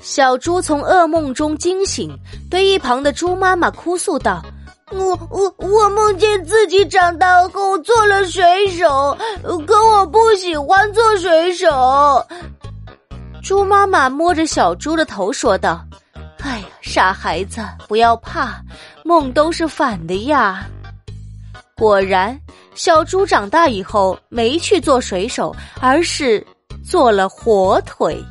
小猪从噩梦中惊醒对一旁的猪妈妈哭诉道我我我梦见自己长大后做了水手可我不喜欢做水手。猪妈妈摸着小猪的头说道哎呀傻孩子不要怕梦都是反的呀。果然小猪长大以后没去做水手而是做了火腿。